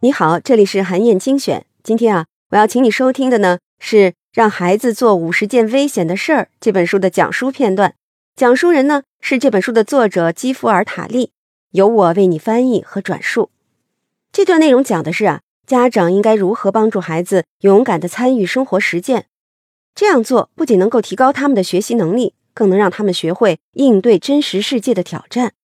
你好，这里是韩燕精选。今天啊，我要请你收听的呢是《让孩子做五十件危险的事儿》这本书的讲书片段。讲述人呢是这本书的作者基弗尔塔利，由我为你翻译和转述。这段内容讲的是啊，家长应该如何帮助孩子勇敢的参与生活实践。这样做不仅能够提高他们的学习能力，更能让他们学会应对真实世界的挑战。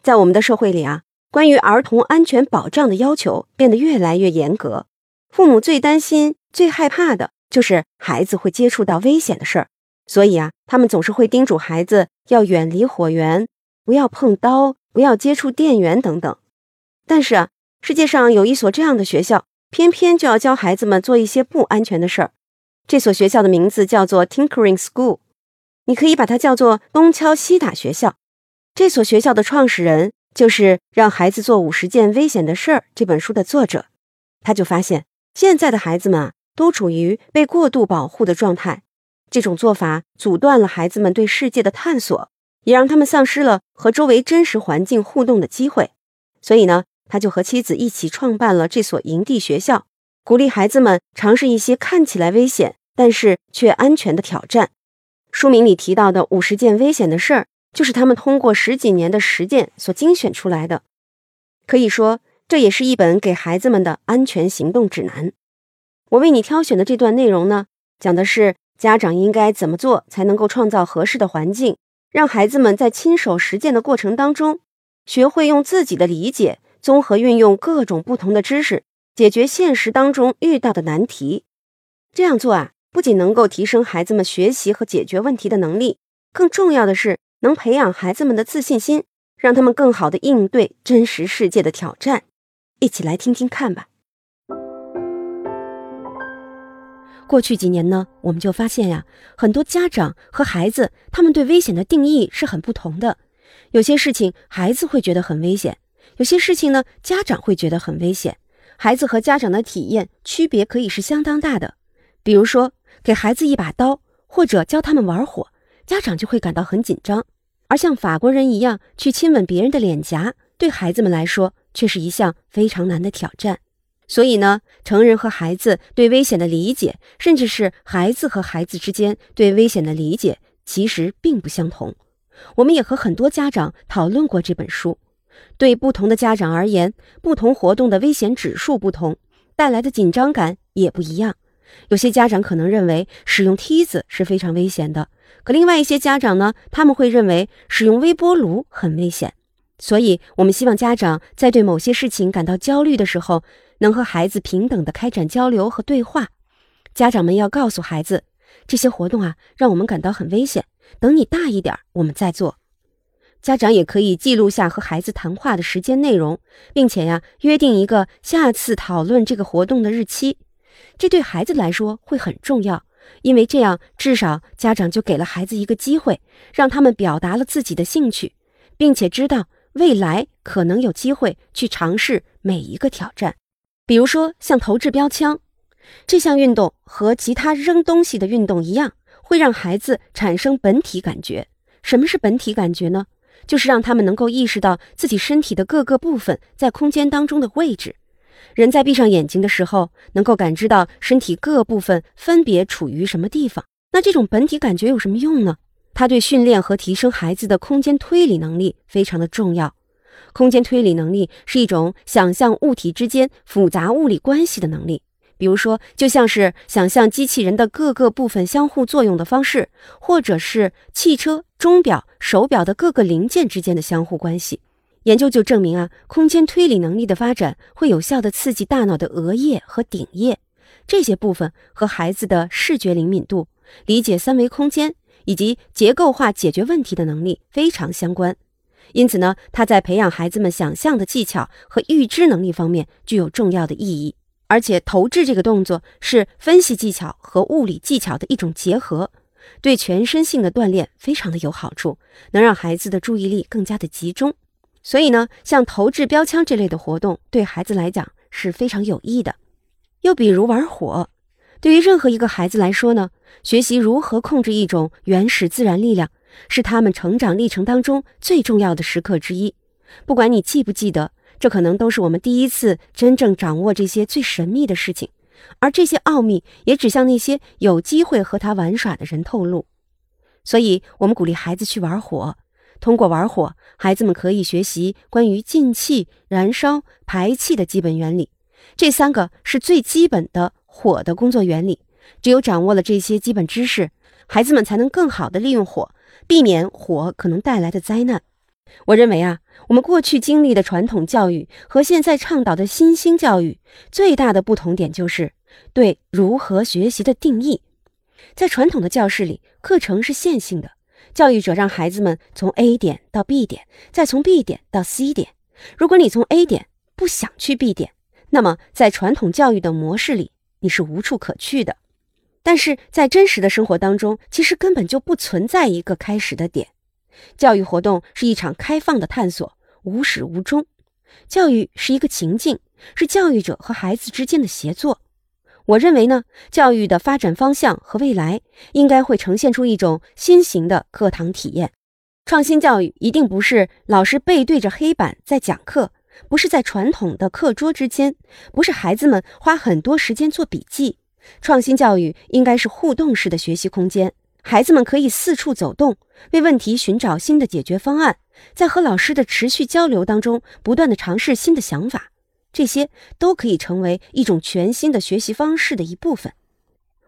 在我们的社会里啊。关于儿童安全保障的要求变得越来越严格，父母最担心、最害怕的就是孩子会接触到危险的事儿，所以啊，他们总是会叮嘱孩子要远离火源，不要碰刀，不要接触电源等等。但是啊，世界上有一所这样的学校，偏偏就要教孩子们做一些不安全的事儿。这所学校的名字叫做 Tinkering School，你可以把它叫做东敲西打学校。这所学校的创始人。就是让孩子做五十件危险的事儿。这本书的作者，他就发现，现在的孩子们啊，都处于被过度保护的状态。这种做法阻断了孩子们对世界的探索，也让他们丧失了和周围真实环境互动的机会。所以呢，他就和妻子一起创办了这所营地学校，鼓励孩子们尝试一些看起来危险，但是却安全的挑战。书名里提到的五十件危险的事儿。就是他们通过十几年的实践所精选出来的，可以说这也是一本给孩子们的安全行动指南。我为你挑选的这段内容呢，讲的是家长应该怎么做才能够创造合适的环境，让孩子们在亲手实践的过程当中，学会用自己的理解综合运用各种不同的知识，解决现实当中遇到的难题。这样做啊，不仅能够提升孩子们学习和解决问题的能力，更重要的是。能培养孩子们的自信心，让他们更好的应对真实世界的挑战。一起来听听看吧。过去几年呢，我们就发现呀，很多家长和孩子他们对危险的定义是很不同的。有些事情孩子会觉得很危险，有些事情呢家长会觉得很危险。孩子和家长的体验区别可以是相当大的。比如说，给孩子一把刀，或者教他们玩火。家长就会感到很紧张，而像法国人一样去亲吻别人的脸颊，对孩子们来说却是一项非常难的挑战。所以呢，成人和孩子对危险的理解，甚至是孩子和孩子之间对危险的理解，其实并不相同。我们也和很多家长讨论过这本书。对不同的家长而言，不同活动的危险指数不同，带来的紧张感也不一样。有些家长可能认为使用梯子是非常危险的。可另外一些家长呢，他们会认为使用微波炉很危险，所以我们希望家长在对某些事情感到焦虑的时候，能和孩子平等的开展交流和对话。家长们要告诉孩子，这些活动啊，让我们感到很危险。等你大一点，我们再做。家长也可以记录下和孩子谈话的时间内容，并且呀，约定一个下次讨论这个活动的日期。这对孩子来说会很重要。因为这样，至少家长就给了孩子一个机会，让他们表达了自己的兴趣，并且知道未来可能有机会去尝试每一个挑战。比如说，像投掷标枪这项运动，和其他扔东西的运动一样，会让孩子产生本体感觉。什么是本体感觉呢？就是让他们能够意识到自己身体的各个部分在空间当中的位置。人在闭上眼睛的时候，能够感知到身体各部分分别处于什么地方。那这种本体感觉有什么用呢？它对训练和提升孩子的空间推理能力非常的重要。空间推理能力是一种想象物体之间复杂物理关系的能力，比如说，就像是想象机器人的各个部分相互作用的方式，或者是汽车、钟表、手表的各个零件之间的相互关系。研究就证明啊，空间推理能力的发展会有效的刺激大脑的额叶和顶叶这些部分，和孩子的视觉灵敏度、理解三维空间以及结构化解决问题的能力非常相关。因此呢，它在培养孩子们想象的技巧和预知能力方面具有重要的意义。而且，投掷这个动作是分析技巧和物理技巧的一种结合，对全身性的锻炼非常的有好处，能让孩子的注意力更加的集中。所以呢，像投掷标枪这类的活动，对孩子来讲是非常有益的。又比如玩火，对于任何一个孩子来说呢，学习如何控制一种原始自然力量，是他们成长历程当中最重要的时刻之一。不管你记不记得，这可能都是我们第一次真正掌握这些最神秘的事情，而这些奥秘也只向那些有机会和他玩耍的人透露。所以，我们鼓励孩子去玩火。通过玩火，孩子们可以学习关于进气、燃烧、排气的基本原理。这三个是最基本的火的工作原理。只有掌握了这些基本知识，孩子们才能更好地利用火，避免火可能带来的灾难。我认为啊，我们过去经历的传统教育和现在倡导的新兴教育最大的不同点就是对如何学习的定义。在传统的教室里，课程是线性的，教育者让孩子们从 A 点到 B 点，再从 B 点到 C 点。如果你从 A 点不想去 B 点，那么在传统教育的模式里，你是无处可去的。但是在真实的生活当中，其实根本就不存在一个开始的点。教育活动是一场开放的探索，无始无终。教育是一个情境，是教育者和孩子之间的协作。我认为呢，教育的发展方向和未来应该会呈现出一种新型的课堂体验。创新教育一定不是老师背对着黑板在讲课，不是在传统的课桌之间，不是孩子们花很多时间做笔记。创新教育应该是互动式的学习空间。孩子们可以四处走动，为问题寻找新的解决方案，在和老师的持续交流当中，不断的尝试新的想法，这些都可以成为一种全新的学习方式的一部分。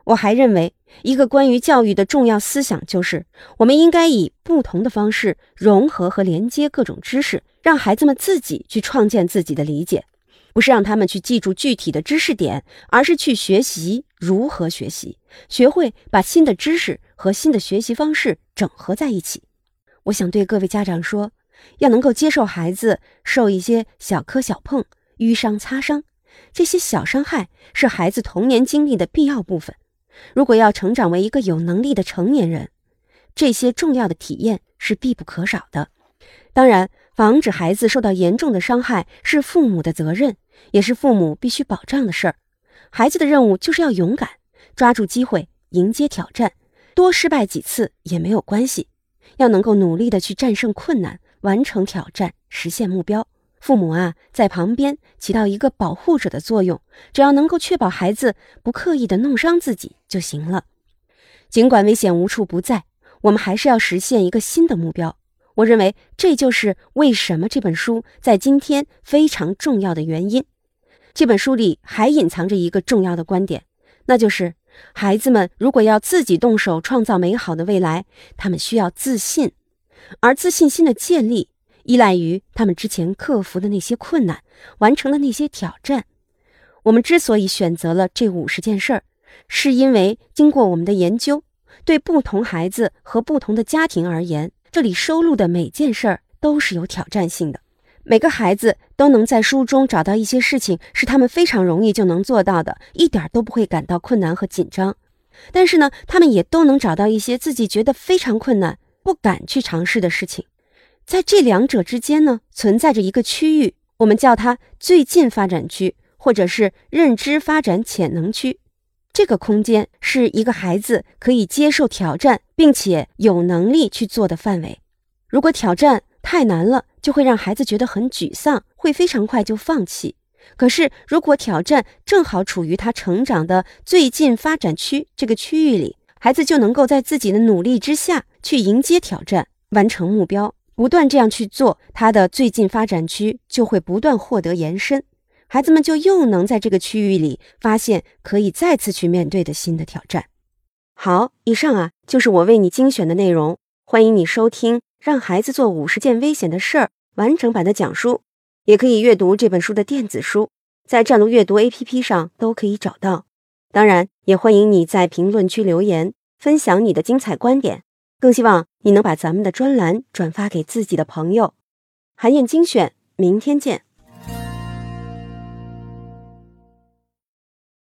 我还认为，一个关于教育的重要思想就是，我们应该以不同的方式融合和连接各种知识，让孩子们自己去创建自己的理解。不是让他们去记住具体的知识点，而是去学习如何学习，学会把新的知识和新的学习方式整合在一起。我想对各位家长说，要能够接受孩子受一些小磕小碰、淤伤擦伤，这些小伤害是孩子童年经历的必要部分。如果要成长为一个有能力的成年人，这些重要的体验是必不可少的。当然。防止孩子受到严重的伤害是父母的责任，也是父母必须保障的事儿。孩子的任务就是要勇敢，抓住机会，迎接挑战，多失败几次也没有关系。要能够努力的去战胜困难，完成挑战，实现目标。父母啊，在旁边起到一个保护者的作用，只要能够确保孩子不刻意的弄伤自己就行了。尽管危险无处不在，我们还是要实现一个新的目标。我认为这就是为什么这本书在今天非常重要的原因。这本书里还隐藏着一个重要的观点，那就是孩子们如果要自己动手创造美好的未来，他们需要自信，而自信心的建立依赖于他们之前克服的那些困难，完成的那些挑战。我们之所以选择了这五十件事儿，是因为经过我们的研究，对不同孩子和不同的家庭而言。这里收录的每件事儿都是有挑战性的，每个孩子都能在书中找到一些事情是他们非常容易就能做到的，一点都不会感到困难和紧张。但是呢，他们也都能找到一些自己觉得非常困难、不敢去尝试的事情。在这两者之间呢，存在着一个区域，我们叫它最近发展区，或者是认知发展潜能区。这个空间是一个孩子可以接受挑战，并且有能力去做的范围。如果挑战太难了，就会让孩子觉得很沮丧，会非常快就放弃。可是，如果挑战正好处于他成长的最近发展区这个区域里，孩子就能够在自己的努力之下去迎接挑战，完成目标。不断这样去做，他的最近发展区就会不断获得延伸。孩子们就又能在这个区域里发现可以再次去面对的新的挑战。好，以上啊就是我为你精选的内容，欢迎你收听《让孩子做五十件危险的事儿》完整版的讲书，也可以阅读这本书的电子书，在战路阅读 APP 上都可以找到。当然，也欢迎你在评论区留言分享你的精彩观点，更希望你能把咱们的专栏转发给自己的朋友。韩燕精选，明天见。